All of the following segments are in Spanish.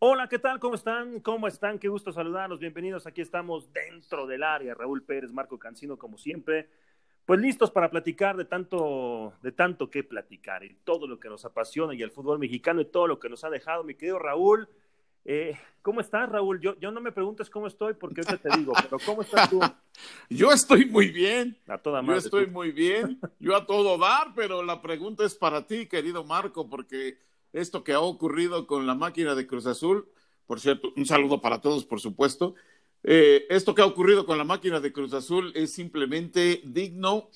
Hola, ¿qué tal? ¿Cómo están? ¿Cómo están? Qué gusto saludarlos. Bienvenidos. Aquí estamos dentro del área. Raúl Pérez, Marco Cancino, como siempre. Pues listos para platicar de tanto, de tanto que platicar y todo lo que nos apasiona y el fútbol mexicano y todo lo que nos ha dejado. Mi querido Raúl, eh, ¿cómo estás, Raúl? Yo, yo no me preguntes cómo estoy porque ahorita te digo, pero ¿cómo estás tú? yo estoy muy bien. A toda madre, yo estoy muy bien. Yo a todo dar, pero la pregunta es para ti, querido Marco, porque esto que ha ocurrido con la máquina de Cruz Azul, por cierto, un saludo para todos, por supuesto. Eh, esto que ha ocurrido con la máquina de Cruz Azul es simplemente digno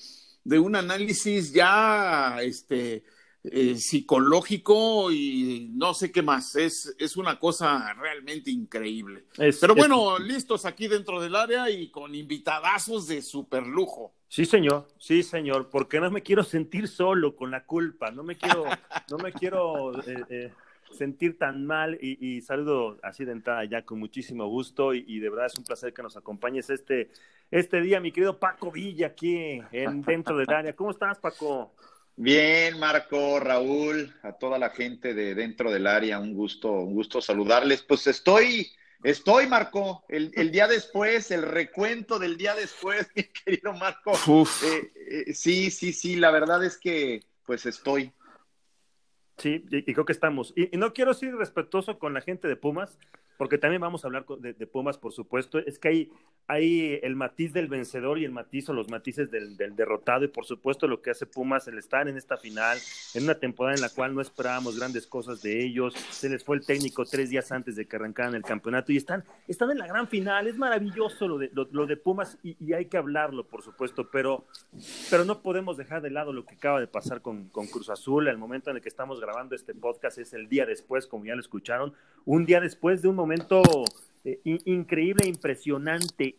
de un análisis ya este, eh, psicológico y no sé qué más. Es, es una cosa realmente increíble. Pero bueno, listos aquí dentro del área y con invitadazos de super lujo. Sí, señor, sí, señor, porque no me quiero sentir solo con la culpa, no me quiero, no me quiero eh, eh, sentir tan mal y, saludo así de entrada ya con muchísimo gusto y, de verdad es un placer que nos acompañes este, este día, mi querido Paco Villa, aquí en, dentro del área. ¿Cómo estás, Paco? Bien, Marco, Raúl, a toda la gente de dentro del área, un gusto, un gusto saludarles. Pues estoy Estoy, Marco, el, día después, el recuento del día después, mi querido Marco. Eh, eh, sí, sí, sí, la verdad es que pues estoy. Sí, y, creo que estamos. Y, y, no quiero ser respetuoso con la gente de Pumas, porque también vamos a hablar de, Pumas, por supuesto. Es que hay, hay el matiz del vencedor y el matiz o los matices del, derrotado, y por supuesto lo que hace Pumas el estar en esta final, en una temporada en la cual no esperábamos grandes cosas de ellos. Se les fue el técnico tres días antes de que arrancaran el campeonato y están, están en la gran final. Es maravilloso lo de, lo, de Pumas y, hay que hablarlo, por supuesto, pero, pero no podemos dejar de lado lo que acaba de pasar con, con Cruz Azul. El momento en el que estamos grabando este podcast es el día después, como ya lo escucharon, un día después de un momento eh, increíble, impresionante.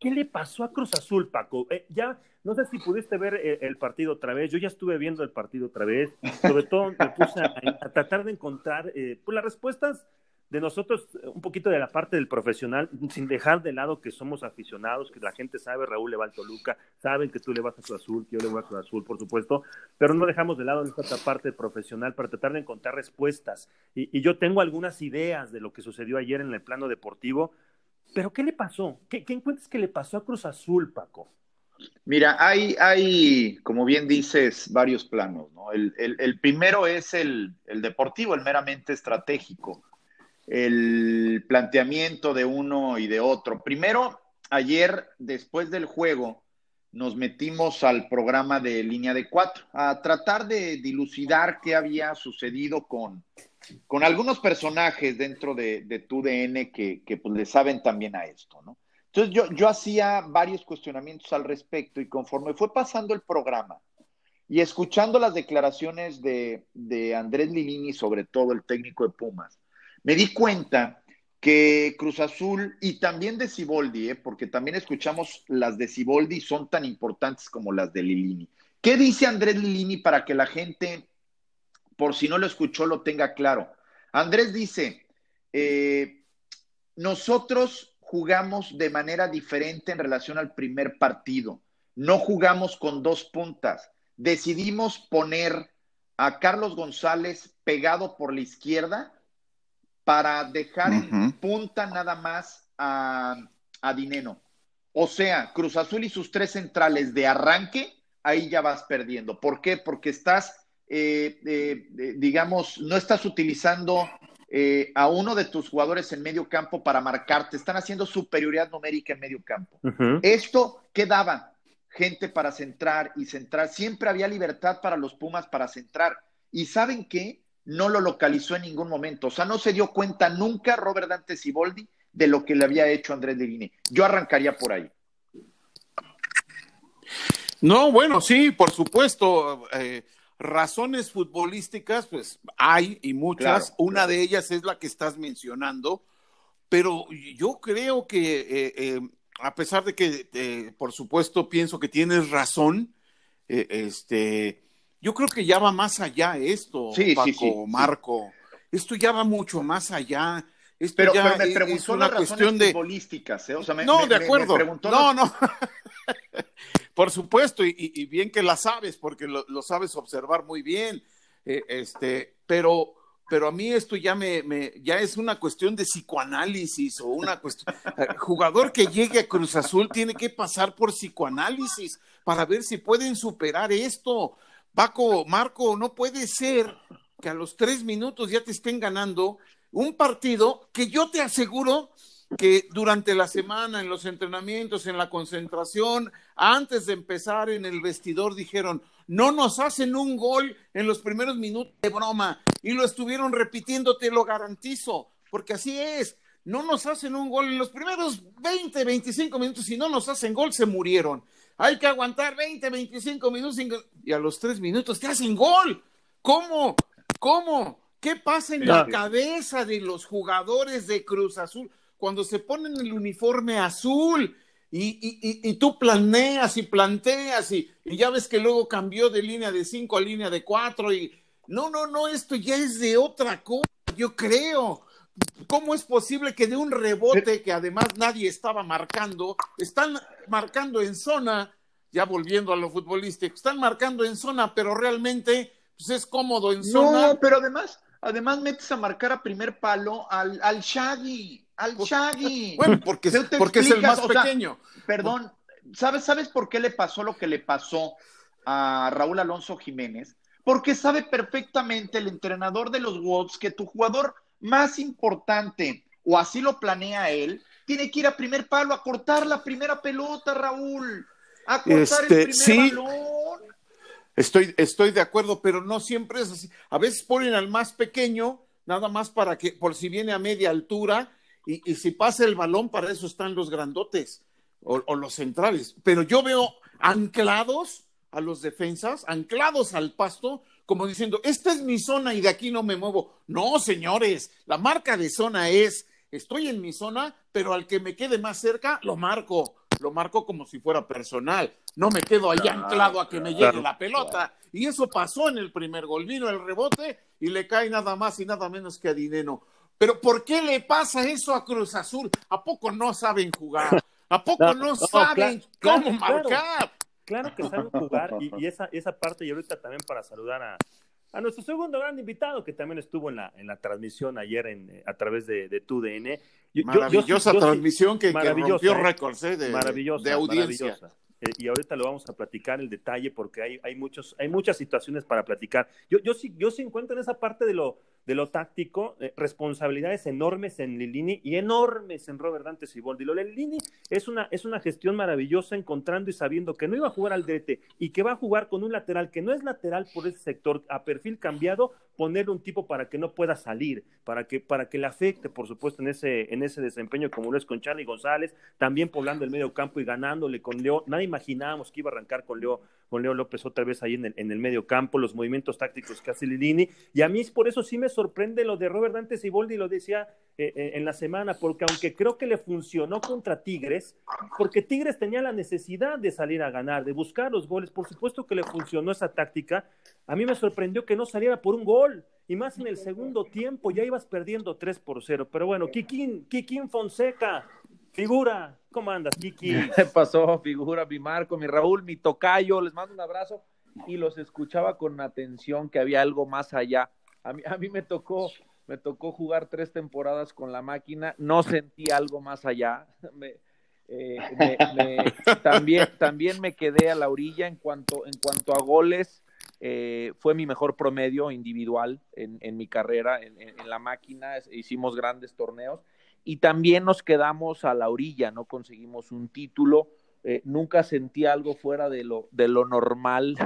¿Qué le pasó a Cruz Azul, Paco? Eh, ya, no sé si pudiste ver eh, el, partido otra vez. Yo ya estuve viendo el partido otra vez. Sobre todo me puse a, tratar de encontrar pues, las respuestas de nosotros, un poquito de la parte del profesional, sin dejar de lado que somos aficionados, que la gente sabe, Raúl le va al Toluca, saben que tú le vas a Cruz Azul, que yo le voy a Cruz Azul, por supuesto, pero no dejamos de lado esta parte profesional para tratar de encontrar respuestas. Y, yo tengo algunas ideas de lo que sucedió ayer en el plano deportivo, pero ¿qué le pasó? ¿Qué, encuentras que le pasó a Cruz Azul, Paco? Mira, hay, hay, como bien dices, varios planos, ¿no? El, el primero es el, el deportivo, el meramente estratégico el planteamiento de uno y de otro. Primero, ayer, después del juego, nos metimos al programa de línea de cuatro, a tratar de dilucidar qué había sucedido con, con algunos personajes dentro de, de TUDN que, que pues, le saben también a esto, ¿no? Entonces yo, yo hacía varios cuestionamientos al respecto y conforme fue pasando el programa y escuchando las declaraciones de, de Andrés Lilini, sobre todo el técnico de Pumas, me di cuenta que Cruz Azul y también de Ciboldi, ¿eh? porque también escuchamos las de Ciboldi son tan importantes como las de Lilini. ¿Qué dice Andrés Lilini para que la gente, por si no lo escuchó, lo tenga claro? Andrés dice, eh, nosotros jugamos de manera diferente en relación al primer partido. No jugamos con dos puntas. Decidimos poner a Carlos González pegado por la izquierda para dejar en punta nada más a, a Dineno. O sea, Cruz Azul y sus tres centrales de arranque, ahí ya vas perdiendo. ¿Por qué? Porque estás, eh, eh, eh, digamos, no estás utilizando a uno de tus jugadores en medio campo para marcarte. Están haciendo superioridad numérica en medio campo. Esto, ¿qué daba? Gente para centrar y centrar. Siempre había libertad para los Pumas para centrar. ¿Y saben qué? No lo localizó en ningún momento. O sea, no se dio cuenta nunca Robert Dante Siboldi de lo que le había hecho Andrés Divini. Yo arrancaría por ahí. No, bueno, sí, por supuesto. Eh, razones futbolísticas, pues hay y muchas. Una de ellas es la que estás mencionando, pero yo creo que, eh, eh, a pesar de que, por supuesto, pienso que tienes razón, este, yo creo que ya va más allá esto, Paco, Marco. Esto ya va mucho más allá. Esto pero, ya me preguntó es una cuestión de futbolísticas, ¿eh? no, de acuerdo. no, no. Por supuesto, y, bien que la sabes, porque lo, sabes observar muy bien. Eh, este, pero pero a mí esto ya me, me, ya es una cuestión de psicoanálisis o una cuestión. Eh, jugador que llegue a Cruz Azul tiene que pasar por psicoanálisis para ver si pueden superar esto. Paco, Marco, no puede ser que a los tres minutos ya te estén ganando un partido que yo te aseguro que durante la semana, en los entrenamientos, en la concentración, antes de empezar en el vestidor, dijeron, no nos hacen un gol en los primeros minutos de broma. Y lo estuvieron repitiendo, te lo garantizo, porque así es. No nos hacen un gol en los primeros 20, 25 minutos. Si no nos hacen gol, se murieron. Hay que aguantar 20, 25 minutos y a los tres minutos te hacen gol. ¿Cómo? ¿Cómo? ¿Qué pasa en la cabeza de los jugadores de Cruz Azul cuando se ponen el uniforme azul? Y, tú planeas y planteas y, ya ves que luego cambió de línea de 5 a línea de 4 y no, no, no, esto ya es de otra cosa, yo creo. ¿Cómo es posible que de un rebote que además nadie estaba marcando, están marcando en zona, ya volviendo a lo futbolístico, están marcando en zona, pero realmente pues es cómodo en zona? No, pero además, además metes a marcar a primer palo al, al Shaggy al pues, Shaggy. Bueno, porque, porque es el más pequeño. perdón, ¿sabes, ¿sabes por qué le pasó lo que le pasó a Raúl Alonso Jiménez? Porque sabe perfectamente el entrenador de los Wolves que tu jugador más importante, o así lo planea él, tiene que ir a primer palo a cortar la primera pelota, Raúl. A cortar el este, primer balón. Estoy, estoy de acuerdo, pero no siempre es así. A veces ponen al más pequeño, nada más para que, por si viene a media altura, y, si pasa el balón, para eso están los grandotes o, los centrales. Pero yo veo anclados a los defensas, anclados al pasto, como diciendo, esta es mi zona y de aquí no me muevo. No, señores, la marca de zona es, estoy en mi zona, pero al que me quede más cerca, lo marco. Lo marco como si fuera personal. No me quedo ahí anclado a que me llegue la pelota. Y eso pasó en el primer gol. Vino el rebote y le cae nada más y nada menos que a Dineno. Pero ¿por qué le pasa eso a Cruz Azul? ¿A poco no saben jugar? ¿A poco no, saben cómo marcar? Claro, que saben jugar y, esa, esa parte, y ahorita también para saludar a, a nuestro segundo gran invitado que también estuvo en la, en la transmisión ayer en, eh, a través de, de TUDN. maravillosa transmisión que, rompió ¿eh? récords ¿eh? de, de audiencia. Eh, y ahorita lo vamos a platicar el detalle porque hay, hay, muchos, hay muchas situaciones para platicar. Yo, yo, sí, yo sí encuentro en esa parte de lo, de lo táctico eh, responsabilidades enormes en Lilini y enormes en Robert Dante Siboldi. Lo de Lilini es una, es una gestión maravillosa encontrando y sabiendo que no iba a jugar al DT y que va a jugar con un lateral que no es lateral por ese sector a perfil cambiado, ponerle un tipo para que no pueda salir, para que, para que le afecte, por supuesto, en ese, en ese desempeño como lo es con Charlie González, también poblando el medio campo y ganándole con Leo. Nadie imaginábamos que iba a arrancar con Leo, con Leo López otra vez ahí en el, en el medio campo, los movimientos tácticos que hace Lilini. Y a mí por eso sí me sorprende lo de Robert Dante Siboldi, lo decía eh, eh, en la semana, porque aunque creo que le funcionó contra Tigres, porque Tigres tenía la necesidad de salir a ganar, de buscar los goles, por supuesto que le funcionó esa táctica, a mí me sorprendió que no saliera por un gol, y más en el segundo tiempo, ya ibas perdiendo 3 por 0, pero bueno, Kikín, Kikín Fonseca, figura, ¿cómo andas, Kiki? ¿Qué pasó, figura, mi Marco, mi Raúl, mi tocayo, les mando un abrazo, y los escuchaba con atención que había algo más allá. A mí, a mí me tocó me tocó jugar tres temporadas con la máquina, no sentí algo más allá. Eh, también, también me quedé a la orilla en cuanto, en cuanto a goles. Eh, fue mi mejor promedio individual en, mi carrera en, la máquina, hicimos grandes torneos y también nos quedamos a la orilla, no conseguimos un título, eh, nunca sentí algo fuera de lo, de lo normal,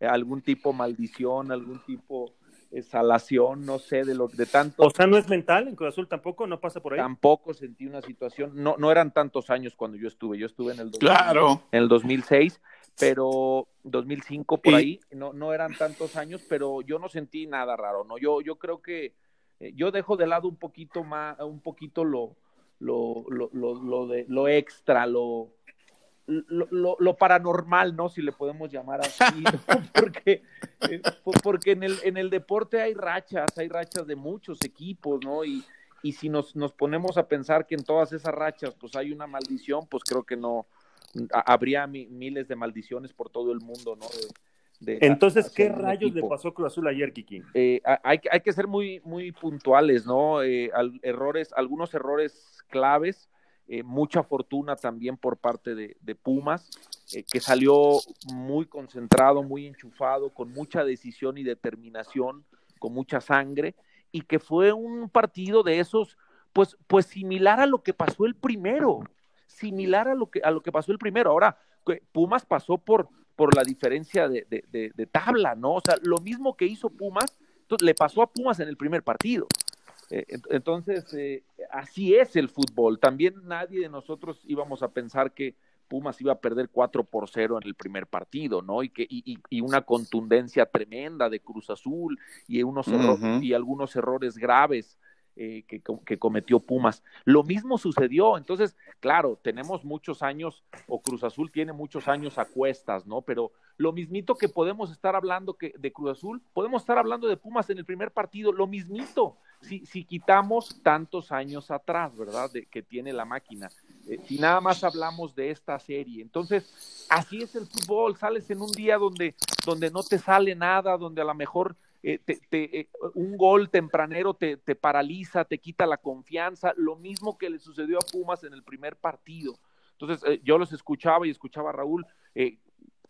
algún tipo maldición, algún tipo exhalación, no sé, de lo de tanto. O sea, no es mental en Cruz Azul tampoco, no pasa por ahí. Tampoco sentí una situación, no, no eran tantos años cuando yo estuve, yo estuve en el, claro. en el 2006, pero 2005 por ahí, no, no eran tantos años, pero yo no sentí nada raro, ¿no? Yo, yo creo que eh, yo dejo de lado un poquito más, un poquito lo, lo, lo, lo, lo de, lo extra, lo, lo, lo, paranormal, ¿no? Si le podemos llamar así, porque, eh, porque en, el, en el deporte hay rachas, hay rachas de muchos equipos, ¿no? Y, y si nos, nos ponemos a pensar que en todas esas rachas pues hay una maldición, pues creo que no, habría miles de maldiciones por todo el mundo, ¿no? Entonces, ¿qué rayos le pasó a Cruz Azul ayer, Kiki? Eh, hay, hay, que ser muy, muy puntuales, ¿no? Eh, errores, algunos errores claves, eh, mucha fortuna también por parte de, Pumas, que salió muy concentrado, muy enchufado, con mucha decisión y determinación, con mucha sangre, y que fue un partido de esos, pues, pues similar a lo que pasó el primero, similar a lo que, a lo que pasó el primero. Ahora, Pumas pasó por, por la diferencia de, de, tabla, ¿no? O sea, lo mismo que hizo Pumas, le pasó a Pumas en el primer partido. Eh, entonces, eh, así es el fútbol. También nadie de nosotros íbamos a pensar que Pumas iba a perder 4 por 0 en el primer partido, ¿no? Y, que, y, y una contundencia tremenda de Cruz Azul y, unos y algunos errores graves eh, que, cometió Pumas. Lo mismo sucedió, entonces, claro, tenemos muchos años, o Cruz Azul tiene muchos años a cuestas, ¿no? Pero lo mismito que podemos estar hablando que de Cruz Azul, podemos estar hablando de Pumas en el primer partido, lo mismito, si, si quitamos tantos años atrás, ¿verdad? Que tiene la máquina. Eh, si nada más hablamos de esta serie. Entonces, así es el fútbol, sales en un día donde, donde no te sale nada, donde a lo mejor eh, eh, un gol tempranero te, paraliza, te quita la confianza, lo mismo que le sucedió a Pumas en el primer partido. Entonces, eh, yo los escuchaba y escuchaba a Raúl,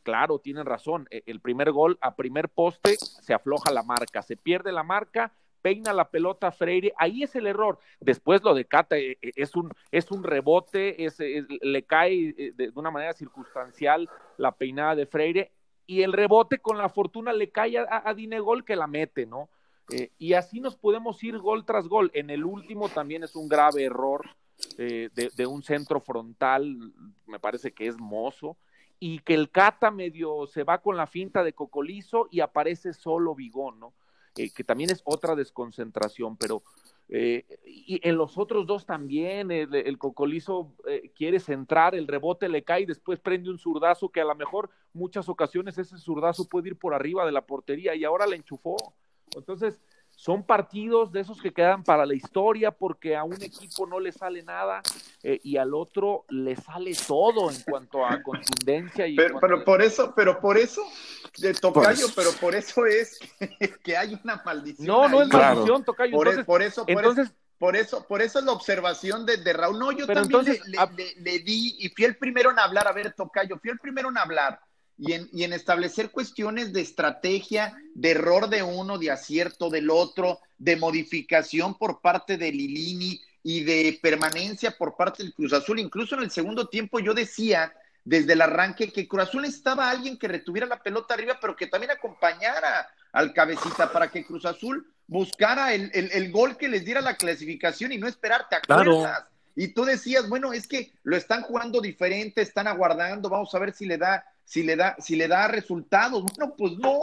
claro, tienen razón, el primer gol a primer poste se afloja la marca, se pierde la marca, peina la pelota Freire, ahí es el error. Después lo de Cata es un, es un rebote, es, le cae de, una manera circunstancial la peinada de Freire, y el rebote con la fortuna le cae a, Dinegol que la mete, ¿no? Eh, y así nos podemos ir gol tras gol. En el último también es un grave error eh, de, un centro frontal, me parece que es mozo, y que el Cata medio se va con la finta de Cocolizo y aparece solo Vigón, ¿no? Eh, que también es otra desconcentración, pero eh, y en los otros dos también, el, cocolizo eh, quiere centrar, el rebote le cae y después prende un zurdazo que a lo mejor muchas ocasiones ese zurdazo puede ir por arriba de la portería y ahora le enchufó. Entonces, son partidos de esos que quedan para la historia porque a un equipo no le sale nada eh, y al otro le sale todo en cuanto a contundencia y pero, pero por eso pero por eso de tocayo pero por eso es que, hay una maldición no no es maldición tocayo por, entonces, por eso por eso por eso es la observación de, Raúl. No yo también le, di y fui el primero en hablar a ver tocayo fui el primero en hablar y en, establecer cuestiones de estrategia, de error de uno, de acierto del otro, de modificación por parte de Lilini y de permanencia por parte del Cruz Azul. Incluso en el segundo tiempo yo decía desde el arranque que Cruz Azul estaba alguien que retuviera la pelota arriba, pero que también acompañara al cabecita para que Cruz Azul buscara el, gol que les diera la clasificación y no esperarte a claro. Y tú decías, bueno, es que lo están jugando diferente, están aguardando, vamos a ver si le da si le da, si le da resultados. Bueno, pues no.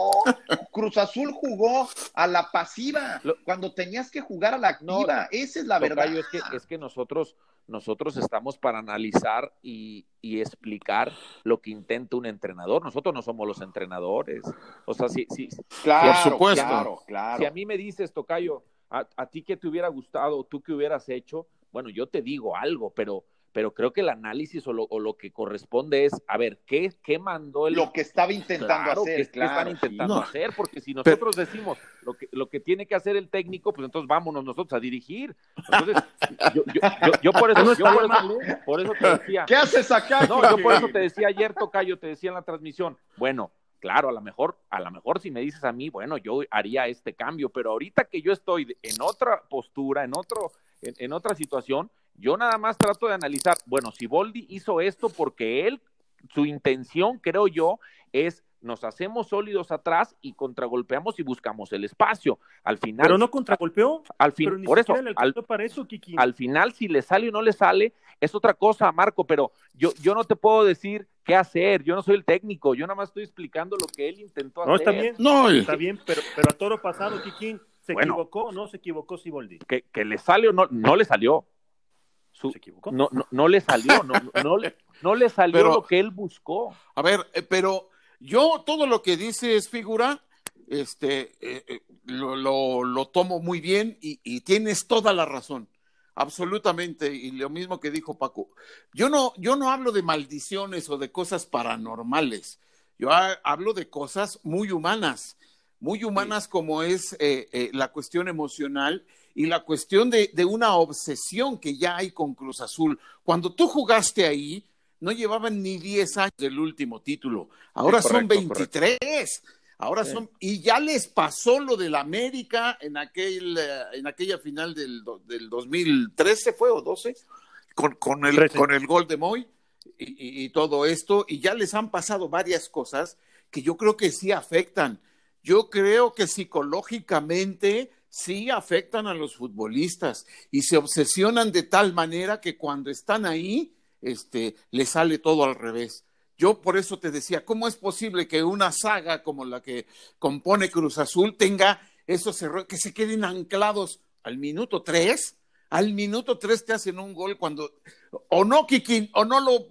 Cruz Azul jugó a la pasiva cuando tenías que jugar a la activa. Esa es la verdad. Es que, es que nosotros, nosotros estamos para analizar y, explicar lo que intenta un entrenador. Nosotros no somos los entrenadores. O sea, sí, sí. Claro, por supuesto. Claro, claro. Si a mí me dices, Tocayo, a, a ti que te hubiera gustado, tú que hubieras hecho, bueno, yo te digo algo, pero pero creo que el análisis o lo, o lo, que corresponde es, a ver, ¿qué, qué mandó el... Lo que estaba intentando hacer, ¿qué, están intentando hacer? Porque si nosotros decimos lo que, lo que tiene que hacer el técnico, pues entonces vámonos nosotros a dirigir. Entonces, yo, yo, yo, por, eso, yo por, eso, te decía... ¿Qué haces acá? No, yo por eso te decía ayer, Tocayo, te decía en la transmisión, bueno, claro, a lo mejor, a lo mejor si me dices a mí, bueno, yo haría este cambio, pero ahorita que yo estoy en otra postura, en otro, en otra situación, yo nada más trato de analizar, bueno, si Boldi hizo esto porque él, su intención, creo yo, es nos hacemos sólidos atrás y contragolpeamos y buscamos el espacio. Al final. Pero no contragolpeó. Al fin, por eso, al, para eso Kiki. al final, si le sale o no le sale, es otra cosa, Marco. Pero yo, yo no te puedo decir qué hacer. Yo no soy el técnico. Yo nada más estoy explicando lo que él intentó no, hacer. Está bien, no, está bien, pero, pero a toro pasado, Kiki, ¿se equivocó o no se equivocó Siboldi? Que, que le sale o no, no le salió. ¿Se equivocó? No, no, no le salió, no, no, le, no le salió lo que él buscó. A ver, eh, pero yo todo lo que dice es figura, este, eh, eh, lo, lo, tomo muy bien y, y, tienes toda la razón, absolutamente, y lo mismo que dijo Paco. Yo no, yo no hablo de maldiciones o de cosas paranormales. Yo hablo de cosas muy humanas, muy humanas como es eh, la cuestión emocional y la cuestión de, de, una obsesión que ya hay con Cruz Azul. Cuando tú jugaste ahí, no llevaban ni 10 años del último título, ahora son 23. Ahora son, y ya les pasó lo del América en, aquel, eh, en aquella final del, del 2013, ¿fue o 12? Con, con, el, con el gol de Moy y, y, todo esto, y ya les han pasado varias cosas que yo creo que sí afectan. Yo creo que psicológicamente sí afectan a los futbolistas y se obsesionan de tal manera que cuando están ahí, este, les sale todo al revés. Yo por eso te decía, ¿cómo es posible que una saga como la que compone Cruz Azul tenga esos errores, que se queden anclados al minuto tres? Al minuto tres te hacen un gol cuando o no, Kikín, o no lo,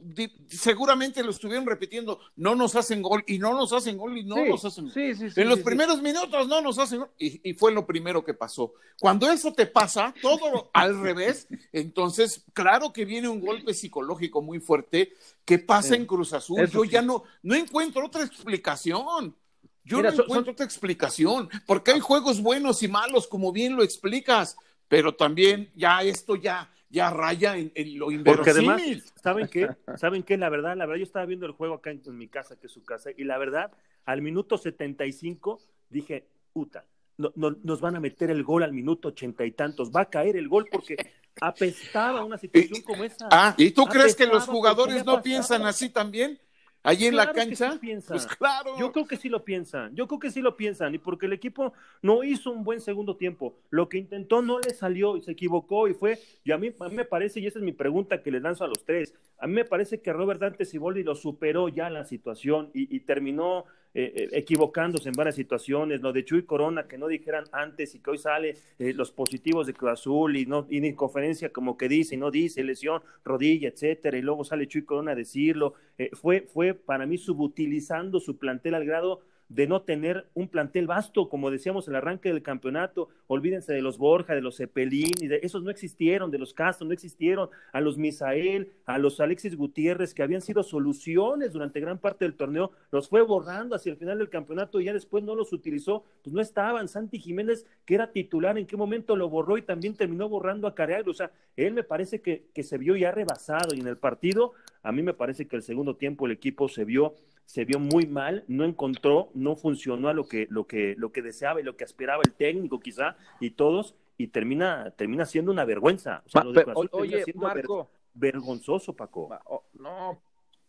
seguramente lo estuvieron repitiendo, no nos hacen gol y no nos hacen gol y no nos hacen gol. Sí, en los primeros minutos no nos hacen gol y, y, fue lo primero que pasó. Cuando eso te pasa, todo al revés, entonces claro que viene un golpe psicológico muy fuerte que pasa en Cruz Azul. Yo ya no, no encuentro otra explicación. Yo Mira, no son, encuentro son... otra explicación, porque hay juegos buenos y malos, como bien lo explicas, pero también ya esto ya ya raya en, en lo inverosímil. Porque además, ¿saben qué? ¿Saben qué? La verdad, la verdad, yo estaba viendo el juego acá en, en mi casa, que es su casa, y la verdad, al minuto 75 dije, puta, no, no, nos van a meter el gol al minuto ochenta y tantos, va a caer el gol porque apestaba una situación y, como esa. Ah, ¿y tú crees que los jugadores no piensan así también? Allí en claro la cancha, sí pues claro. Yo creo que sí lo piensan, yo creo que sí lo piensan, y porque el equipo no hizo un buen segundo tiempo, lo que intentó no le salió y se equivocó y fue, y a mí, a mí me parece, y esa es mi pregunta que les lanzo a los tres, a mí me parece que Robert Dante Siboldi lo superó ya la situación y, y terminó eh, eh, equivocándose en varias situaciones, lo de Chuy Corona, que no dijeran antes y que hoy sale eh, los positivos de Cruz Azul y no y en conferencia como que dice y no dice, lesión, rodilla, etcétera, y luego sale Chuy Corona a decirlo, eh, fue, fue para mí subutilizando su plantel al grado de no tener un plantel vasto, como decíamos en el arranque del campeonato. Olvídense de los Borja, de los Cepelín, y de esos no existieron, de los Castro no existieron, a los Misael, a los Alexis Gutiérrez, que habían sido soluciones durante gran parte del torneo, los fue borrando hacia el final del campeonato y ya después no los utilizó, pues no estaban. Santi Jiménez, que era titular, en qué momento lo borró y también terminó borrando a Careagro. O sea, él me parece que, que se vio ya rebasado y en el partido, a mí me parece que el segundo tiempo el equipo se vio se vio muy mal, no encontró, no funcionó a lo que, lo que, lo que deseaba y lo que aspiraba el técnico quizá y todos, y termina, termina siendo una vergüenza. O sea, lo de pero, oye, Marco. Ver, vergonzoso, Paco. Oh, no.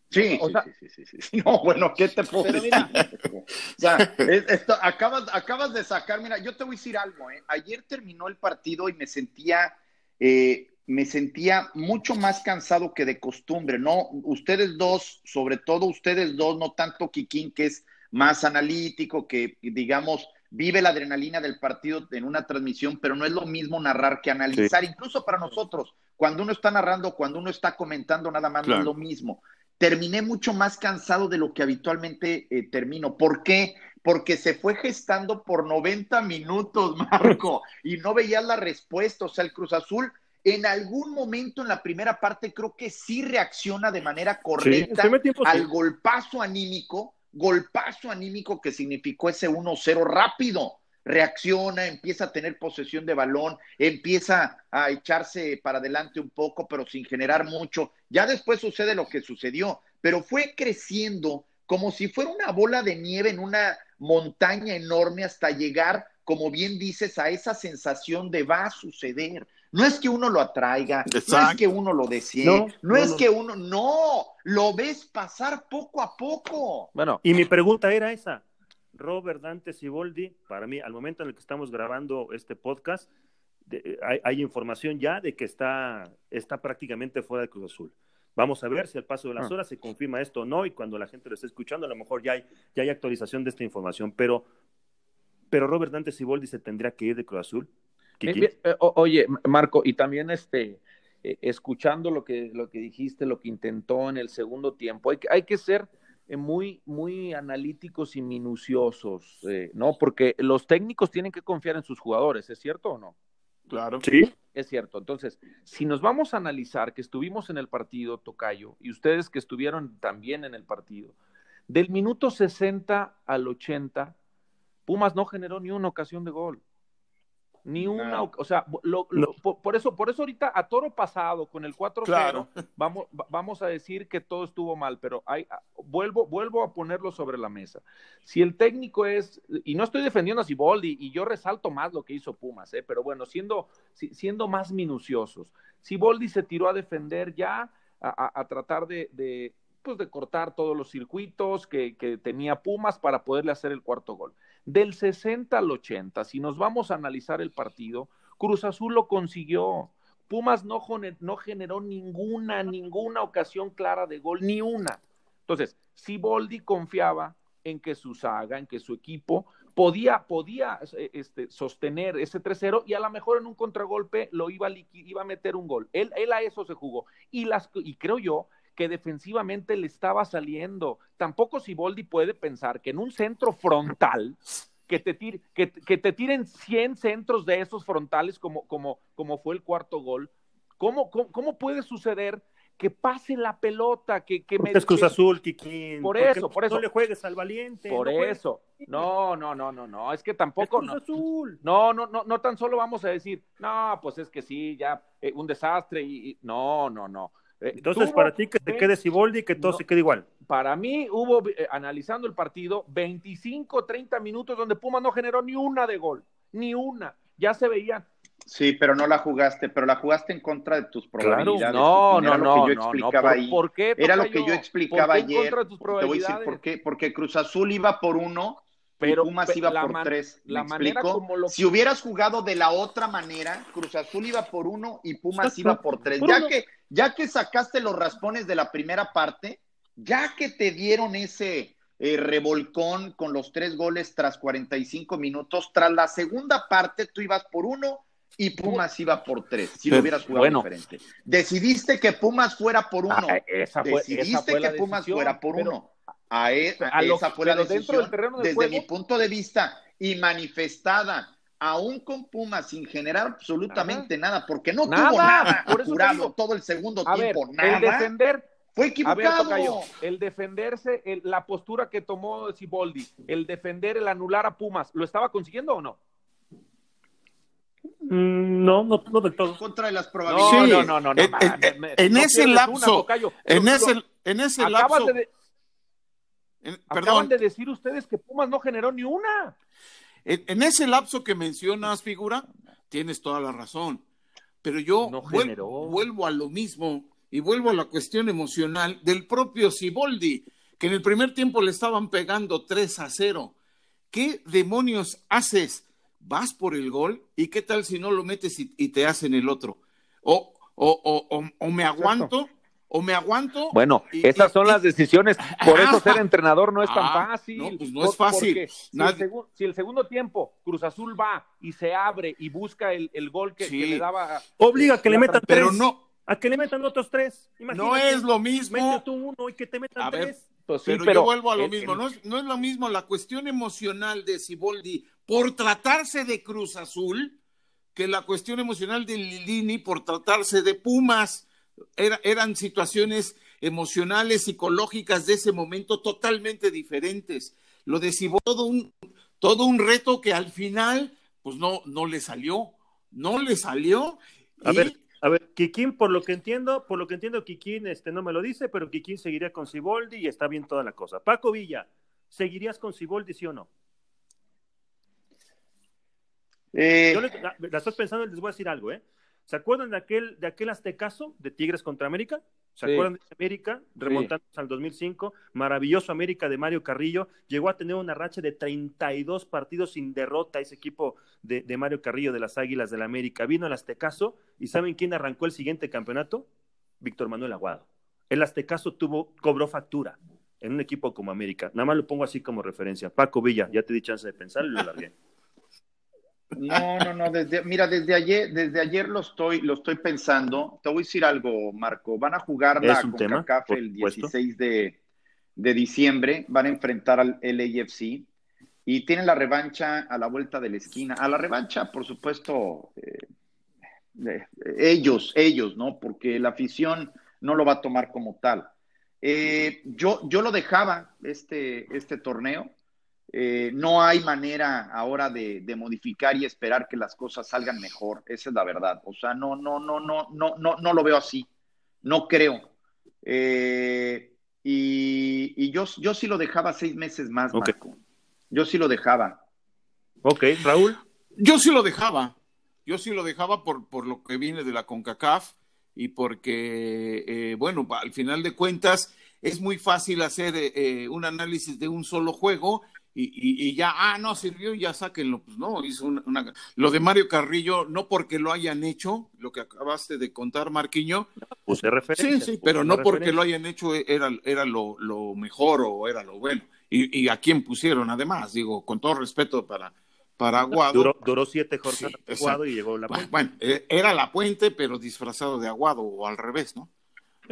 Sí, O sí, sea- sí, sí, sí, sí. No, bueno, ¿qué te puedo Pero decir? mira. o sea, es- esto, acabas, acabas de sacar, mira, yo te voy a decir algo, ¿eh? Ayer terminó el partido y me sentía, eh, me sentía mucho más cansado que de costumbre, ¿no? Ustedes dos, sobre todo ustedes dos, no tanto Kikín, que es más analítico, que digamos, vive la adrenalina del partido en una transmisión, pero no es lo mismo narrar que analizar, incluso para nosotros, cuando uno está narrando, cuando uno está comentando, nada más no es lo mismo. Terminé mucho más cansado de lo que habitualmente eh, termino. ¿Por qué? Porque se fue gestando por 90 minutos, Marco, y no veías la respuesta. O sea, el Cruz Azul en algún momento en la primera parte creo que sí reacciona de manera correcta primer tiempo sí. al golpazo anímico, golpazo anímico que significó ese 1-0 rápido. Reacciona, empieza a tener posesión de balón, empieza a echarse para adelante un poco, pero sin generar mucho. Ya después sucede lo que sucedió, pero fue creciendo como si fuera una bola de nieve en una montaña enorme hasta llegar, como bien dices, a esa sensación de va a suceder. No es que uno lo atraiga, no es que uno lo desee, No, no, no, es no. que uno, no, lo ves pasar poco a poco. Bueno, Y mi pregunta era esa. Robert Dante Siboldi, para mí, al momento en el que estamos grabando este podcast, de- hay, hay información ya de que está, está prácticamente fuera de Cruz Azul. Vamos a ver si al paso de las Ah. horas se confirma esto o no, y cuando la gente lo esté escuchando, a lo mejor ya hay, ya hay actualización de esta información. Pero, pero Robert Dante Siboldi se tendría que ir de Cruz Azul. Kiki. eh, oye, Marco, y también este, eh, escuchando lo que, lo que dijiste, lo que intentó en el segundo tiempo, hay que, hay que ser eh, muy, muy analíticos y minuciosos, eh, ¿no? Porque los técnicos tienen que confiar en sus jugadores, ¿es cierto o no? Claro. Sí, Es cierto. Entonces, si nos vamos a analizar que estuvimos en el partido, Tocayo, y ustedes que estuvieron también en el partido, Del minuto 60 al 80, Pumas no generó ni una ocasión de gol. Ni una, o sea, por, eso, por eso ahorita a toro pasado con el 4-0, vamos, vamos a decir que todo estuvo mal, pero hay, ah, vuelvo, vuelvo a ponerlo sobre la mesa. Si el técnico es, y no estoy defendiendo a Siboldi, y yo resalto más lo que hizo Pumas, ¿eh? pero bueno, siendo, siendo más minuciosos, Siboldi se tiró a defender ya, a, tratar de, de, pues de cortar todos los circuitos que, que tenía Pumas para poderle hacer el cuarto gol. Del 60 al 80, si nos vamos a analizar el partido, Cruz Azul lo consiguió. Pumas no, generó ninguna, ninguna ocasión clara de gol, ni una. Entonces, si Boldi confiaba en que su saga, en que su equipo podía, podía eh, este, sostener ese 3-0 y a lo mejor en un contragolpe lo iba a, iba a meter un gol. Él, él a eso se jugó. Y, las, y creo yo que defensivamente le estaba saliendo. Tampoco Siboldi puede pensar que en un centro frontal que te, que, te tiren 100 centros de esos frontales como, como, como fue el cuarto gol. ¿Cómo, cómo, puede suceder que pase la pelota, que, que me... Es Cruz Azul, Kikín. Por eso, por eso. No le juegues al valiente. Por eso. No, no, no, no, no. Es que tampoco... Cruz Azul. No, no, no, no tan solo vamos a decir, no, pues es que sí, ya, eh, un desastre y... No, no, no. Eh, Entonces, para ti que te quede Siboldi y que todo se quede igual. Para mí hubo, eh, analizando el partido, 25, 30 minutos donde Puma no generó ni una de gol, ni una. Ya se veían. Sí, pero no la jugaste, pero la jugaste en contra de tus probabilidades. no, no, no, yo explicaba no, ¿Por, qué? Era lo que yo explicaba ayer. Te voy a decir por qué. Porque Cruz Azul iba por uno pero, Pumas iba por tres. ¿Me explico? Si hubieras jugado de la otra manera, Cruz Azul iba por uno y Pumas iba por tres. ya que, ya que sacaste los raspones de la primera parte, ya que te dieron ese eh, revolcón con los tres goles tras 45 minutos, tras la segunda parte tú ibas por uno y Pumas iba por tres, si lo hubieras jugado diferente. Decidiste que Pumas fuera por uno. Ah, Decidiste que Pumas fuera por uno. A, e, esa fue la decisión desde mi punto de vista y manifestada aún con Pumas sin generar absolutamente nada, porque no tuvo nada por todo el segundo tiempo, nada. El defender fue equivocado. el defenderse, la postura que tomó Siboldi, el defender, el anular a Pumas, ¿lo estaba consiguiendo o no? Mm, no, no, no del todo. Contra las probabilidades. No, no, no, no. En, ese lapso, en ese, en ese lapso. Acaban de decir ustedes que Pumas no generó ni una. En, ese lapso que mencionas, figura, tienes toda la razón. Pero yo vuelvo, a lo mismo y vuelvo a la cuestión emocional del propio Siboldi, que en el primer tiempo le estaban pegando 3 a 0. ¿Qué demonios haces? ¿Vas por el gol? ¿Y qué tal si no lo metes y, te hacen el otro? O, o, o, me aguanto o me aguanto. Bueno, esas son las decisiones. Por eso ser entrenador no es tan ah, fácil. No, pues no es fácil. Si, el segundo tiempo Cruz Azul va y se abre y busca el, gol que, le daba. Obliga a que le metan pero no. A que le metan otros tres. no es lo mismo. Mete tú uno y que te metan tres. Pues pero, yo vuelvo a lo mismo. no, es, no es lo mismo la cuestión emocional de Siboldi por tratarse de Cruz Azul que la cuestión emocional de Lilini por tratarse de Pumas eran situaciones emocionales, psicológicas de ese momento totalmente diferentes. Lo decidió todo un, todo un reto que al final, pues no, no le salió, no le salió. A ver, a ver, Kikín, por lo que entiendo, por lo que entiendo, Kikín este, no me lo dice, pero Kikín seguiría con Siboldi y está bien toda la cosa. Paco Villa, ¿seguirías con Siboldi, sí o no? Eh... Yo la, la, estoy pensando, les voy a decir algo, ¿eh? ¿Se acuerdan de aquel, de aquel aztecaso de Tigres contra América? ¿Se acuerdan de América? Remontando al 2005. Maravilloso América de Mario Carrillo. Llegó a tener una racha de 32 partidos sin derrota ese equipo de, de Mario Carrillo de las Águilas del la América. Vino el Aztecaso y ¿saben quién arrancó el siguiente campeonato? Víctor Manuel Aguado. El Aztecaso tuvo, cobró factura en un equipo como América. Nada más lo pongo así como referencia. Paco Villa, ya te di chance de pensar y lo largué. No, no, no, desde, mira, desde ayer, desde ayer lo estoy, lo estoy pensando. Te voy a decir algo, Marco. Van a jugar la CONCACAF el 16 de, diciembre, van a enfrentar al LAFC y tienen la revancha a la vuelta de la esquina. A la revancha, por supuesto, eh, eh, ellos, ellos, ¿no? Porque la afición no lo va a tomar como tal. Eh, yo, yo lo dejaba este, este torneo. Eh, no hay manera ahora de, modificar y esperar que las cosas salgan mejor. Esa es la verdad. O sea, no, no, no, no, no, no, no lo veo así. No creo. Eh, y, yo, yo sí lo dejaba seis meses más, Marco. Yo sí lo dejaba. Ok, Raúl. Yo sí lo dejaba. Yo sí lo dejaba por, por lo que viene de la CONCACAF y porque, eh, bueno, al final de cuentas es muy fácil hacer eh, un análisis de un solo juego y, ya, ah, no sirvió, ya sáquenlo. Pues no, hizo una, Lo de Mario Carrillo, no porque lo hayan hecho, lo que acabaste de contar, Marquiño. Puse referencia. Sí, sí, pero no porque lo hayan hecho era, era lo, mejor o era lo bueno. Y, a quién pusieron, además, digo, con todo respeto para, para Aguado. Duró, siete jornadas Aguado y llegó la puente. Bueno, eh, era la puente, pero disfrazado de Aguado o al revés, ¿no?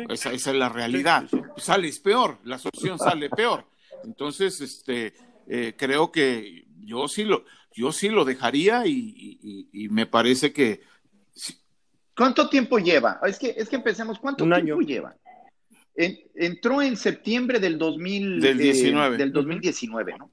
Esa, esa, es la realidad. Sales peor, la solución sale peor. Entonces, este, eh, creo que yo sí lo, yo sí lo dejaría y, me parece que. ¿Cuánto tiempo lleva? Es que, es que empecemos, ¿cuánto tiempo lleva? entró en septiembre del 2000, del 19. Eh, del 2019, ¿no?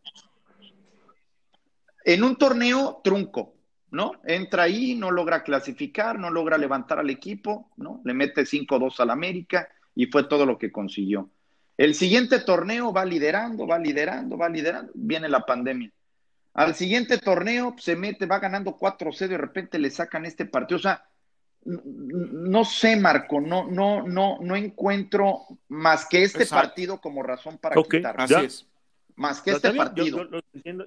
En un torneo trunco, ¿no? Entra ahí, no logra clasificar, no logra levantar al equipo, ¿no? Le mete 5-2 al América y fue todo lo que consiguió. El siguiente torneo va liderando, va liderando, va liderando, viene la pandemia. Al siguiente torneo se mete, va ganando 4-0 y de repente le sacan este partido. O sea, no sé, Marco, no, no, no, no encuentro más que este partido como razón para quitarlo. Así es. Más que este partido.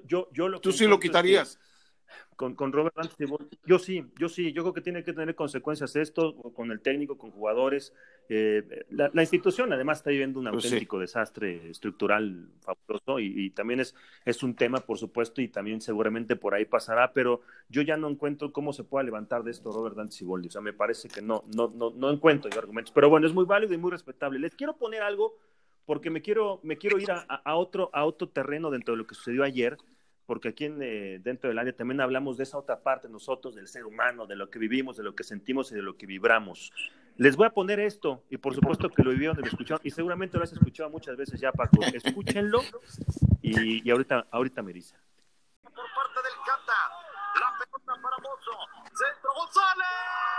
Yo, yo, Tú sí lo quitarías con, con Robert yo sí, yo sí, yo creo que tiene que tener consecuencias esto con el técnico, con jugadores. Eh, la, institución además está viviendo un pues auténtico desastre estructural fabuloso y, también es, es un tema, por supuesto, y también seguramente por ahí pasará, pero yo ya no encuentro cómo se pueda levantar de esto Robert Siboldi. O sea, me parece que no, no, no, no encuentro yo argumentos. Pero bueno, es muy válido y muy respetable. Les quiero poner algo porque me quiero, me quiero ir a, a, otro, a otro terreno dentro de lo que sucedió ayer porque aquí en, eh, dentro del área también hablamos de esa otra parte nosotros, del ser humano, de lo que vivimos, de lo que sentimos y de lo que vibramos. Les voy a poner esto, y por supuesto que lo vivieron, lo escucharon, y seguramente lo has escuchado muchas veces ya, Paco. Escúchenlo y, y ahorita, ahorita me dice. Por parte del Cata, la pelota para Mozo, centro González.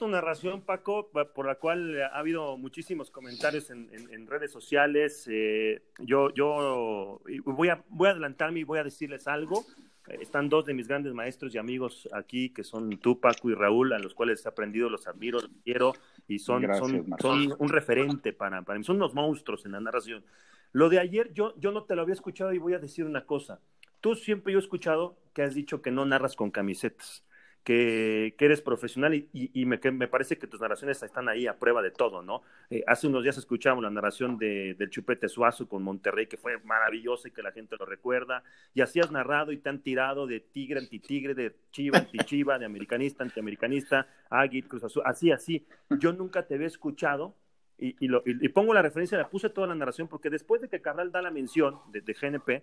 Tu narración, Paco, por la cual ha habido muchísimos comentarios en, redes sociales. Eh, yo yo voy, a, voy a adelantarme y voy a decirles algo. Están dos de mis grandes maestros y amigos aquí, que son tú, Paco y Raúl, a los cuales he aprendido, los admiro, los quiero y son, son, un referente para, para mí. Son unos monstruos en la narración. Lo de ayer, yo, yo no te lo había escuchado y voy a decir una cosa. Tú siempre yo he escuchado que has dicho que no narras con camisetas que, eres profesional y, me, parece que tus narraciones están ahí a prueba de todo, ¿no? Eh, hace unos días escuchamos la narración de, del Chupete Suazo con Monterrey, que fue maravillosa y que la gente lo recuerda, y así has narrado y te han tirado de tigre anti-tigre, de chiva anti-chiva, de americanista anti-americanista, águila, Cruz Azul, así, así. Yo nunca te había escuchado y, y, pongo la referencia, la puse toda la narración, porque después de que Carral da la mención de, de GNP,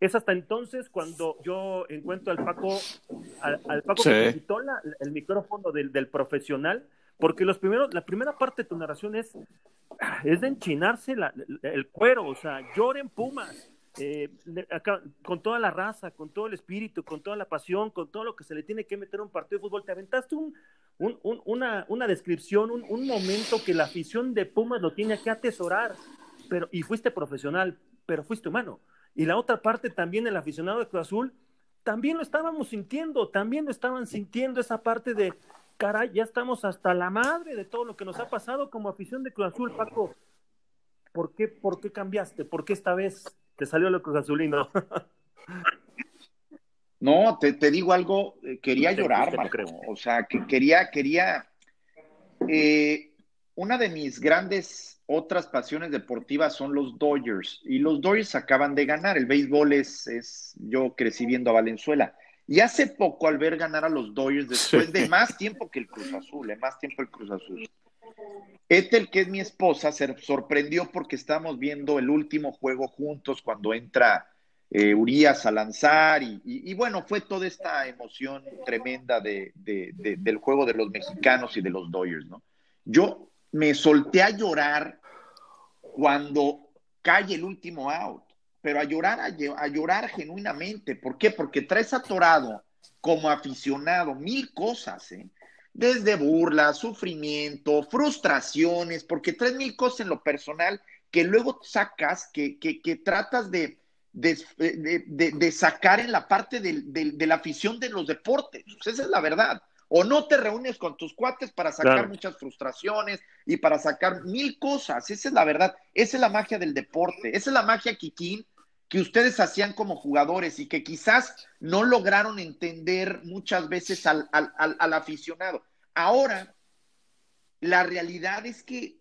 es hasta entonces cuando yo encuentro al Paco, al, Paco que quitó el micrófono del, del, profesional porque los primeros, la primera parte de tu narración es, es de enchinarse el cuero, o sea, lloren Pumas. Eh, con toda la raza, con todo el espíritu, con toda la pasión, con todo lo que se le tiene que meter a un partido de fútbol, te aventaste un, una, una, descripción, un, momento que la afición de Pumas lo tiene que atesorar, pero, y fuiste profesional, pero fuiste humano. Y la otra parte también, el aficionado de Cruz Azul, también lo estábamos sintiendo, también lo estaban sintiendo esa parte de, caray, ya estamos hasta la madre de todo lo que nos ha pasado como afición de Cruz Azul, Paco. ¿Por qué, por qué cambiaste? ¿Por qué esta vez te salió lo Cruz Azulino? no, te, digo algo, eh, quería llorar, Marco. O sea, que quería, quería. Eh, una de mis grandes otras pasiones deportivas son los Dodgers. Y los Dodgers acaban de ganar. El béisbol es, es yo crecí viendo a Valenzuela. Y hace poco, al ver ganar a los Dodgers, después de más tiempo que el Cruz Azul, eh, más tiempo el Cruz Azul, Ethel, que es mi esposa, se sorprendió porque estábamos viendo el último juego juntos cuando entra eh, Urias a lanzar y, bueno, fue toda esta emoción tremenda de, del juego de los mexicanos y de los Dodgers, ¿no? Yo me solté a llorar cuando cae el último out pero a llorar, a, llorar genuinamente. ¿Por qué? Porque traes atorado como aficionado mil cosas, ¿eh? desde burlas, sufrimiento, frustraciones, porque traes mil cosas en lo personal que luego sacas, que, que, tratas de, de, sacar en la parte de la afición de los deportes. Pues esa es la verdad. O no te reúnes con tus cuates para sacar muchas frustraciones y para sacar mil cosas. Esa es la verdad. Esa es la magia del deporte. Esa es la magia, Kikín, que ustedes hacían como jugadores y que quizás no lograron entender muchas veces al, aficionado. Ahora, la realidad es que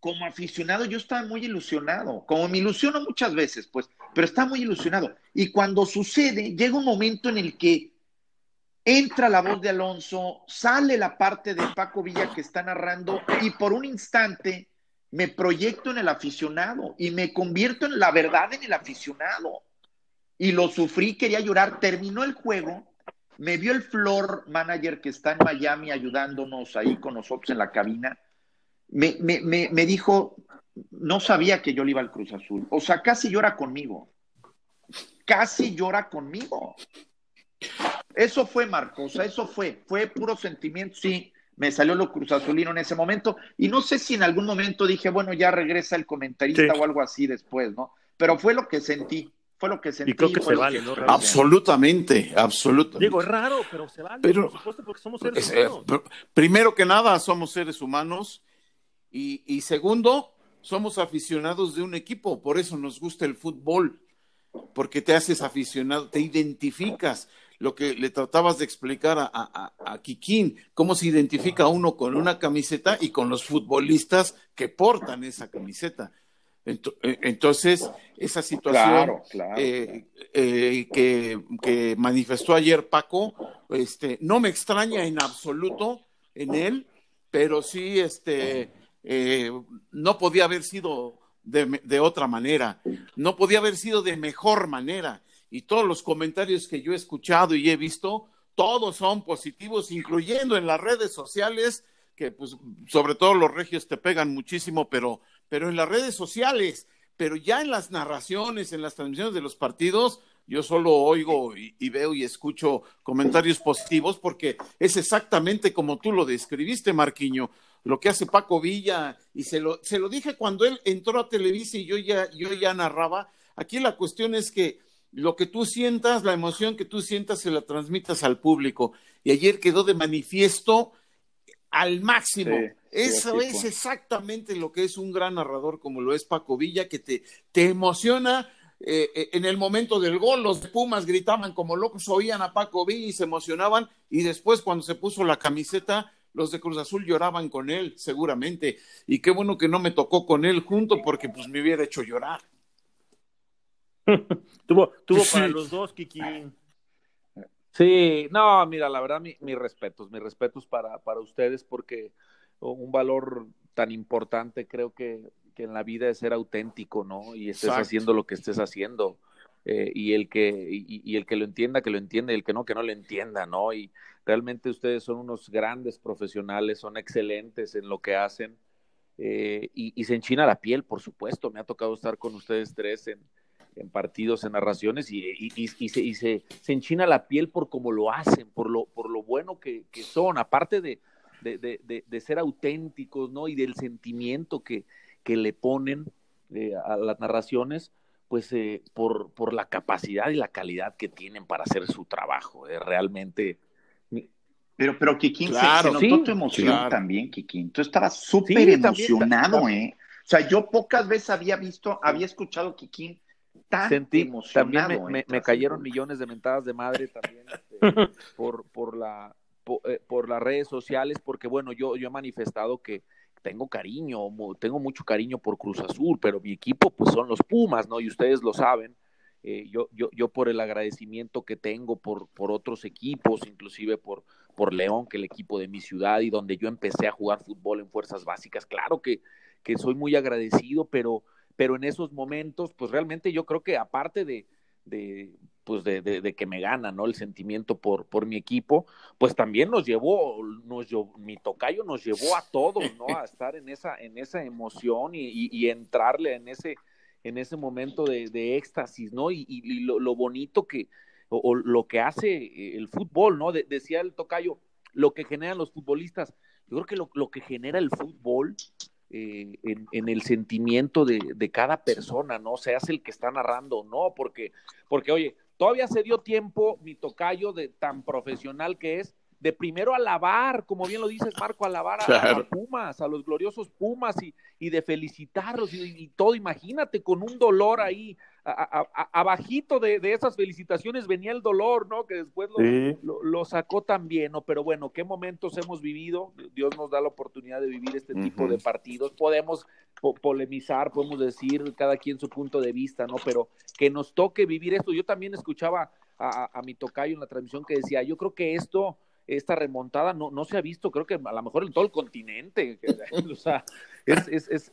como aficionado yo estaba muy ilusionado, como me ilusiono muchas veces, pues, pero estaba muy ilusionado. Y cuando sucede, llega un momento en el que entra la voz de Alonso, sale la parte de Paco Villa que está narrando y por un instante me proyecto en el aficionado y me convierto en la verdad en el aficionado. Y lo sufrí, quería llorar. Terminó el juego, me vio el floor manager que está en Miami ayudándonos ahí con nosotros en la cabina. Me, me, dijo, no sabía que yo le iba al Cruz Azul. O sea, casi llora conmigo. Casi llora conmigo. Eso fue, Marcos, eso fue, fue puro sentimiento, sí me salió lo Cruz Azulino en ese momento y no sé si en algún momento dije, bueno, ya regresa el comentarista o algo así después, ¿no? Pero fue lo que sentí, fue lo que sentí. Y creo que se vale, ¿no? Absolutamente, absolutamente. Digo, es raro, pero se vale, por supuesto, porque somos seres eh, humanos. primero que nada, somos seres humanos y, y segundo, somos aficionados de un equipo, por eso nos gusta el fútbol, porque te haces aficionado, te identificas lo que le tratabas de explicar a, a, a Kikín, cómo se identifica uno con una camiseta y con los futbolistas que portan esa camiseta. Eh, entonces, esa situación eh, eh, que, manifestó ayer Paco, este, no me extraña en absoluto en él, pero sí, este, no podía haber sido de, de, otra manera, no podía haber sido de mejor manera y todos los comentarios que yo he escuchado y he visto, todos son positivos, incluyendo en las redes sociales, que pues sobre todo los regios te pegan muchísimo, pero, pero en las redes sociales, pero ya en las narraciones, en las transmisiones de los partidos, yo solo oigo y, y, veo y escucho comentarios positivos porque es exactamente como tú lo describiste, Marquiño, lo que hace Paco Villa, y se lo, se lo dije cuando él entró a Televisa y yo ya, yo ya narraba. Aquí la cuestión es que lo que tú sientas, la emoción que tú sientas, se la transmitas al público. Y ayer quedó de manifiesto al máximo. Eso es exactamente lo que es un gran narrador como lo es Paco Villa, que te, te emociona. Eh, eh, en el momento del gol, los Pumas gritaban como locos, oían a Paco Villa y se emocionaban. Y después, cuando se puso la camiseta, los de Cruz Azul lloraban con él, seguramente. Y qué bueno que no me tocó con él junto, porque pues me hubiera hecho llorar. tuvo tuvo para los dos, Kiki. Sí, no, mira, la verdad, mi, mis respetos, mis respetos para, para ustedes, porque un valor tan importante creo que, que, en la vida es ser auténtico, ¿no? Y estés haciendo lo que estés haciendo. eh, y, el que, y, el que lo entienda, que lo entienda, y el que no, que no lo entienda, ¿no? Y realmente ustedes son unos grandes profesionales, son excelentes en lo que hacen. Eh, y, se enchina la piel, por supuesto. Me ha tocado estar con ustedes tres en, partidos, en narraciones, y, se, se, enchina la piel por cómo lo hacen, por lo, por lo bueno que, son, aparte de, de, ser auténticos, ¿no? Y del sentimiento que, que le ponen eh, a las narraciones pues eh, por, por la capacidad y la calidad que tienen para hacer su trabajo. Eh, realmente. Pero, pero Kikín, se, notó tu emoción también, Kikín. Tú estabas súper emocionado, ¿eh? O sea, yo pocas veces había visto, había escuchado Kikín tan emocionado. También me, me, cayeron millones de mentadas de madre también este, por, por, la, por, eh, por, las redes sociales, porque bueno, yo, yo he manifestado que, tengo cariño, tengo mucho cariño por Cruz Azul, pero mi equipo pues son los Pumas, ¿no? Y ustedes lo saben. Eh, yo, yo, yo por el agradecimiento que tengo por, por otros equipos, inclusive por, por León, que es el equipo de mi ciudad y donde yo empecé a jugar fútbol en fuerzas básicas, claro que, que soy muy agradecido, pero, pero en esos momentos, pues realmente yo creo que aparte de, pues de, que me gana, ¿no? El sentimiento por, por mi equipo, pues también nos llevó, nos mi tocayo nos llevó a todos, ¿no? A estar en esa, en esa emoción y, y, entrarle en ese, en ese momento de, éxtasis, ¿no? Y, y lo, lo, bonito que, o, lo que hace el fútbol, ¿no? decía el tocayo, lo que generan los futbolistas, yo creo que lo, lo que genera el fútbol eh, en, el sentimiento de, de, cada persona, ¿no? Seas el que está narrando o no, porque, porque, oye, todavía se dio tiempo, mi tocayo, de tan profesional que es, de primero alabar, como bien lo dices, Marco, alabar a, Pumas, a los gloriosos Pumas y, y de felicitarlos y, todo. Imagínate con un dolor ahí, abajito de, de, esas felicitaciones venía el dolor, ¿no? Que después lo, lo, sacó también, ¿no? Pero bueno, ¿qué momentos hemos vivido? Dios nos da la oportunidad de vivir este tipo de partidos. Podemos polemizar, podemos decir cada quien su punto de vista, ¿no? Pero que nos toque vivir esto. Yo también escuchaba a, a mi tocayo en la transmisión que decía, yo creo que esto esta remontada no, no se ha visto, creo que a lo mejor en todo el continente. o sea, es, es, es,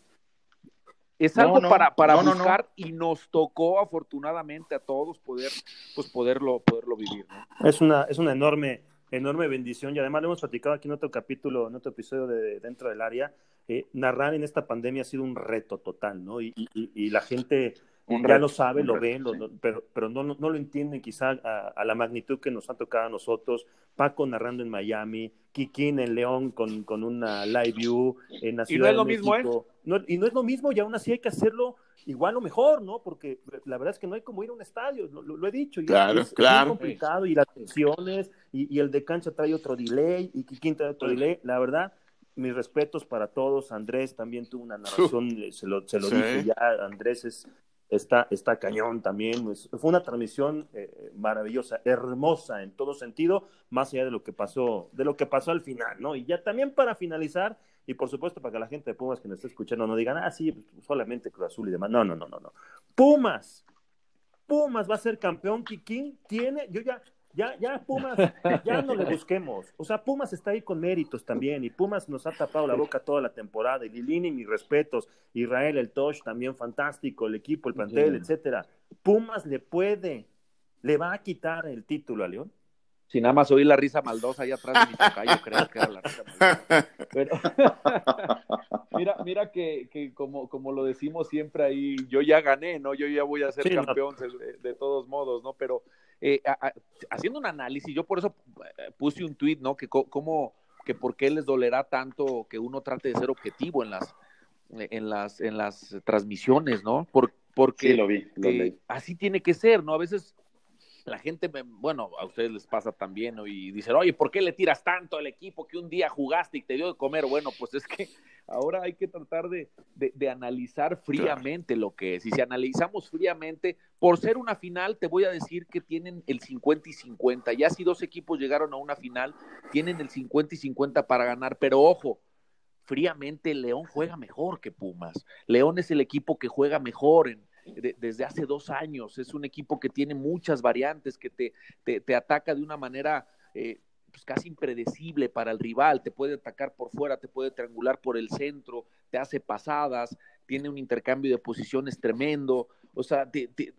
es algo para, para buscar y nos tocó afortunadamente a todos poder, pues poderlo, poderlo vivir. Es, una, es una enorme, enorme bendición y además lo hemos platicado aquí en otro capítulo, en otro episodio de Dentro del Área. Eh, narrar en esta pandemia ha sido un reto total, ¿no? Y, y, y la gente ya lo sabe, lo ven, pero, pero no, no, lo entienden quizá a, la magnitud que nos ha tocado a nosotros. Paco narrando en Miami, Kikín en León con, con una live view en la Ciudad Y no es lo mismo, ¿eh? y no es lo mismo, y aún así hay que hacerlo igual o mejor, ¿no? Porque la verdad es que no hay como ir a un estadio, lo, he dicho. claro, es, claro. muy complicado y las tensiones, y, y, el de cancha trae otro delay, y Kikín trae otro delay. La verdad, mis respetos para todos. Andrés también tuvo una narración, se lo, se lo dije ya. Andrés es está, está cañón también. fue una transmisión eh, maravillosa, hermosa en todo sentido, más allá de lo que pasó, de lo que pasó al final, ¿no? Y ya también para finalizar, y por supuesto para que la gente de Pumas que nos esté escuchando no digan, ah, sí, pues, solamente Cruz Azul y demás. No, no, no, no, no. Pumas, Pumas va a ser campeón, Kikín tiene, yo ya, ya, ya Pumas, ya no le busquemos. O sea, Pumas está ahí con méritos también y Pumas nos ha tapado la boca toda la temporada. Y Lilini, mis respetos. Israel, el Tosh, también fantástico. El equipo, el plantel, etcétera. Pumas le puede, le va a quitar el título a León. Si nada más oí la risa maldosa allá atrás de mi tocayo, creo que era la risa maldosa. Pero, mira, mira que, que, como, como lo decimos siempre ahí, yo ya gané, ¿no? Yo ya voy a ser campeón de, de, todos modos, ¿no? Pero eh, haciendo un análisis, yo por eso eh, puse un tweet, ¿no? Que cómo, que por qué les dolerá tanto que uno trate de ser objetivo en las, en las, en las transmisiones, ¿no? Por, porque sí, lo vi, eh, así tiene que ser, ¿no? A veces la gente, bueno, a ustedes les pasa también, ¿no? Y dicen, oye, ¿por qué le tiras tanto al equipo que un día jugaste y te dio de comer? Bueno, pues es que ahora hay que tratar de, de, analizar fríamente lo que es. Y si analizamos fríamente, por ser una final, te voy a decir que tienen el 50 y 50. Ya si dos equipos llegaron a una final, tienen el 50 y 50 para ganar. Pero ojo, fríamente León juega mejor que Pumas. León es el equipo que juega mejor en, desde hace dos años. Es un equipo que tiene muchas variantes, que te, te, ataca de una manera eh, pues casi impredecible para el rival. Te puede atacar por fuera, te puede triangular por el centro, te hace pasadas, tiene un intercambio de posiciones tremendo. O sea,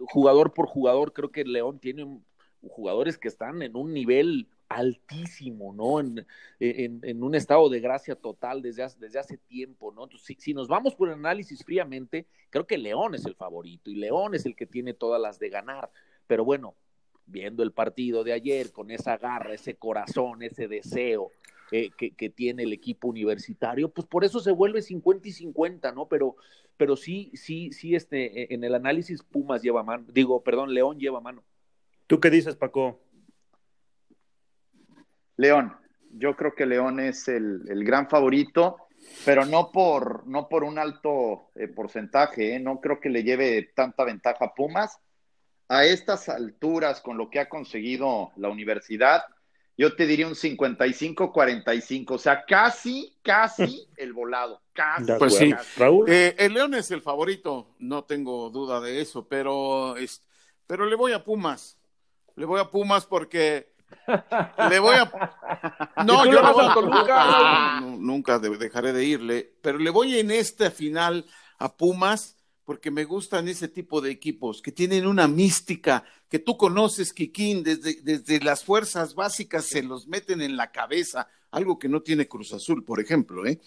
jugador por jugador, creo que León tiene jugadores que están en un nivel altísimo, ¿no? En, en, un estado de gracia total desde hace, desde hace tiempo, ¿no? Entonces, si, si, nos vamos por el análisis fríamente, creo que León es el favorito y León es el que tiene todas las de ganar. Pero bueno, viendo el partido de ayer con esa garra, ese corazón, ese deseo eh, que, que, tiene el equipo universitario, pues por eso se vuelve 50 y 50, ¿no? Pero, pero sí, sí, sí, este, e, en el análisis Pumas lleva mano, digo, perdón, León lleva mano. ¿Tú qué dices, Paco? León, yo creo que León es el, gran favorito, pero no por, no por un alto eh, porcentaje, ¿eh? no creo que le lleve tanta ventaja a Pumas. A estas alturas, con lo que ha conseguido la universidad, yo te diría un 55-45, o sea, casi, casi el volado, casi. Pues sí, Raúl. Eh, el León es el favorito, no tengo duda de eso, pero, es, pero le voy a Pumas, le voy a Pumas porque le voy a. No, yo no, nunca dejaré de irle, pero le voy en esta final a Pumas porque me gustan ese tipo de equipos que tienen una mística que tú conoces, Kikín, desde, desde las fuerzas básicas se los meten en la cabeza, algo que no tiene Cruz Azul, por ejemplo, ¿eh?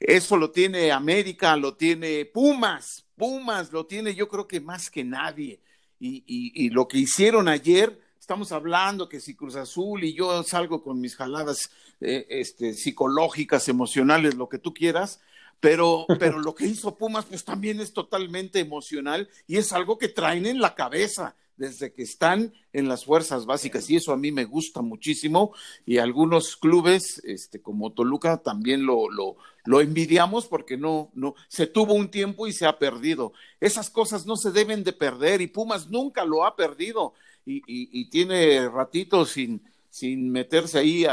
Eso lo tiene América, lo tiene Pumas, Pumas lo tiene yo creo que más que nadie. Y, y, y lo que hicieron ayer, estamos hablando que si Cruz Azul y yo salgo con mis jaladas eh, este, psicológicas, emocionales, lo que tú quieras, pero, pero lo que hizo Pumas pues también es totalmente emocional y es algo que traen en la cabeza desde que están en las fuerzas básicas. Y eso a mí me gusta muchísimo. Y algunos clubes este como Toluca también lo, lo, lo envidiamos porque no no se tuvo un tiempo y se ha perdido. Esas cosas no se deben de perder y Pumas nunca lo ha perdido. Y, y, tiene ratitos sin sin meterse ahí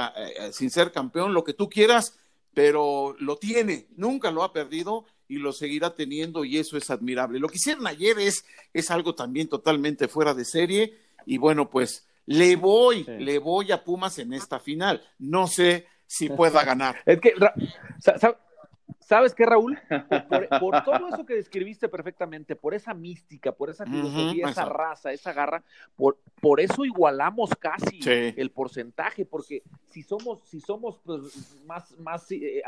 sin ser campeón lo que tú quieras pero lo tiene nunca lo ha perdido y lo seguirá teniendo y eso es admirable. Lo que hicieron ayer es, es algo también totalmente fuera de serie y bueno, pues le voy, le voy a Pumas en esta final. No sé si pueda ganar. Es que, ¿Sabes qué, Raúl? Por, todo eso que describiste perfectamente, por esa mística, por esa filosofía, esa raza, esa garra, por, por eso igualamos casi el porcentaje, porque si somos, si somos pues, más, más, eh,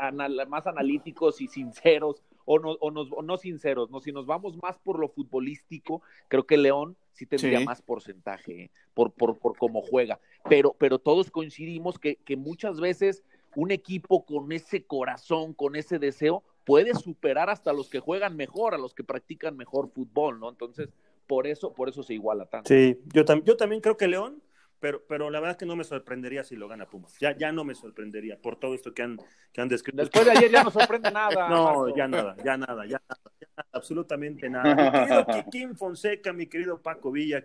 más analíticos y sinceros, o no, o, nos, o no sinceros, no, si nos vamos más por lo futbolístico, creo que León sí tendría más porcentaje ¿eh? por, por, por cómo juega. Pero, pero todos coincidimos que, que muchas veces un equipo con ese corazón, con ese deseo, puede superar hasta los que juegan mejor, a los que practican mejor fútbol, ¿no? Entonces, por eso, por eso se iguala tanto. Sí, yo, yo también creo que León, pero, pero la verdad es que no me sorprendería si lo gana Pumas. Ya, ya no me sorprendería por todo esto que han, que han descrito. Después de ayer ya no sorprende nada. No, ya nada, ya nada, ya nada, ya nada, absolutamente nada. Mi querido Kikín Fonseca, mi querido Paco Villa,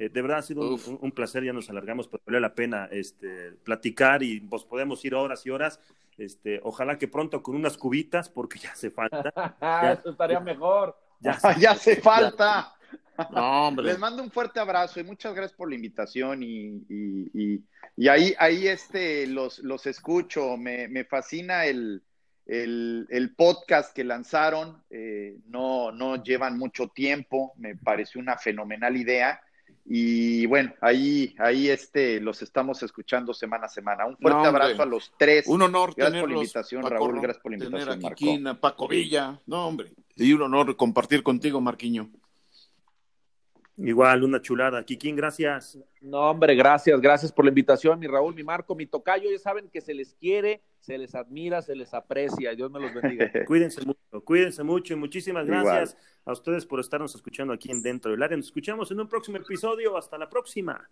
eh, de verdad ha sido un, placer, ya nos alargamos, pero vale la pena este, platicar y pues podemos ir horas y horas. Este, ojalá que pronto con unas cubitas, porque ya hace falta. Eso estaría mejor. Ya, ya hace falta. Les mando un fuerte abrazo y muchas gracias por la invitación y, y, ahí, ahí este, los, los escucho. Me, me fascina el, el, el, podcast que lanzaron. Eh, no, no llevan mucho tiempo. Me pareció una fenomenal idea. Y bueno, ahí, ahí este, los estamos escuchando semana a semana. Un fuerte abrazo a los tres. Un honor Gracias por la invitación, Raúl. Gracias por la invitación, Marco. Paco Villa. No, hombre. Y un honor compartir contigo, Marquiño. Igual, una chulada. Kikín, gracias. No, hombre, gracias, gracias por la invitación, mi Raúl, mi Marco, mi tocayo. Ya saben que se les quiere, se les admira, se les aprecia. Dios me los bendiga. cuídense mucho, cuídense mucho y muchísimas gracias a ustedes por estarnos escuchando aquí en Dentro del Área. Nos escuchamos en un próximo episodio. Hasta la próxima.